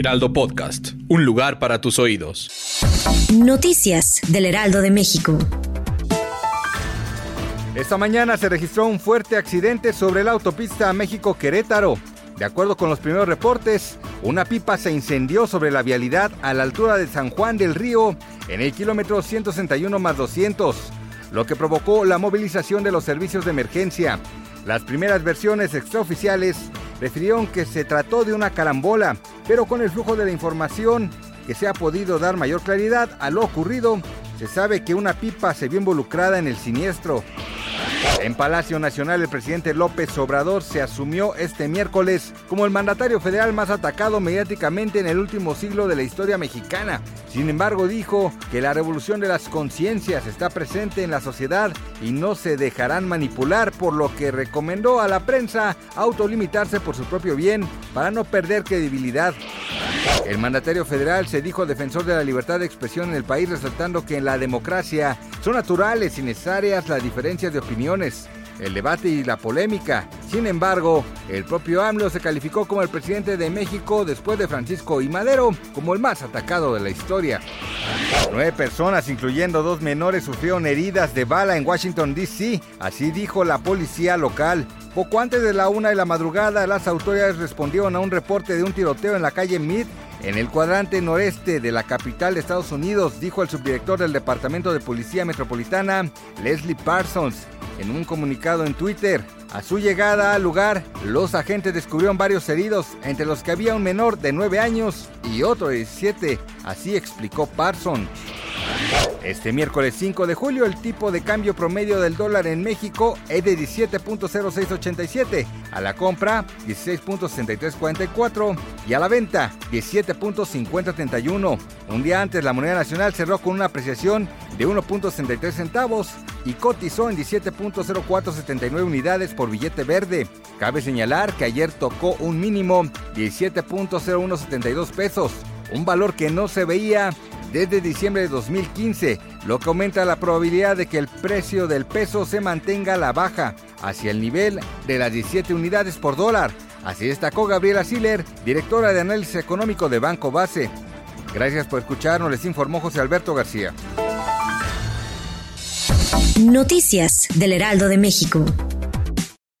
Heraldo Podcast, un lugar para tus oídos. Noticias del Heraldo de México. Esta mañana se registró un fuerte accidente sobre la autopista México-Querétaro. De acuerdo con los primeros reportes, una pipa se incendió sobre la vialidad a la altura de San Juan del Río, en el kilómetro 161 más 200, lo que provocó la movilización de los servicios de emergencia. Las primeras versiones extraoficiales refirieron que se trató de una carambola, pero con el flujo de la información que se ha podido dar mayor claridad a lo ocurrido, se sabe que una pipa se vio involucrada en el siniestro. En Palacio Nacional, el presidente López Obrador se asumió este miércoles como el mandatario federal más atacado mediáticamente en el último siglo de la historia mexicana. Sin embargo, dijo que la revolución de las conciencias está presente en la sociedad y no se dejarán manipular, por lo que recomendó a la prensa autolimitarse por su propio bien para no perder credibilidad. El mandatario federal se dijo defensor de la libertad de expresión en el país, resaltando que en la democracia son naturales y necesarias las diferencias de opiniones, el debate y la polémica. Sin embargo, el propio AMLO se calificó como el presidente de México después de Francisco y Madero como el más atacado de la historia. Nueve personas, incluyendo dos menores, sufrieron heridas de bala en Washington, D.C., así dijo la policía local. Poco antes de la una de la madrugada, las autoridades respondieron a un reporte de un tiroteo en la calle Mead, en el cuadrante noreste de la capital de Estados Unidos, dijo el subdirector del Departamento de Policía Metropolitana, Leslie Parsons, en un comunicado en Twitter. A su llegada al lugar, los agentes descubrieron varios heridos, entre los que había un menor de 9 años y otro de 17, así explicó Parsons. Este miércoles 5 de julio el tipo de cambio promedio del dólar en México es de 17.0687, a la compra 16.6344 y a la venta 17.5031. Un día antes la moneda nacional cerró con una apreciación de 1.63 centavos y cotizó en 17.0479 unidades por billete verde. Cabe señalar que ayer tocó un mínimo 17.0172 pesos, un valor que no se veía desde diciembre de 2015, lo que aumenta la probabilidad de que el precio del peso se mantenga a la baja, hacia el nivel de las 17 unidades por dólar. Así destacó Gabriela Siller, directora de análisis económico de Banco Base. Gracias por escucharnos, les informó José Alberto García. Noticias del Heraldo de México.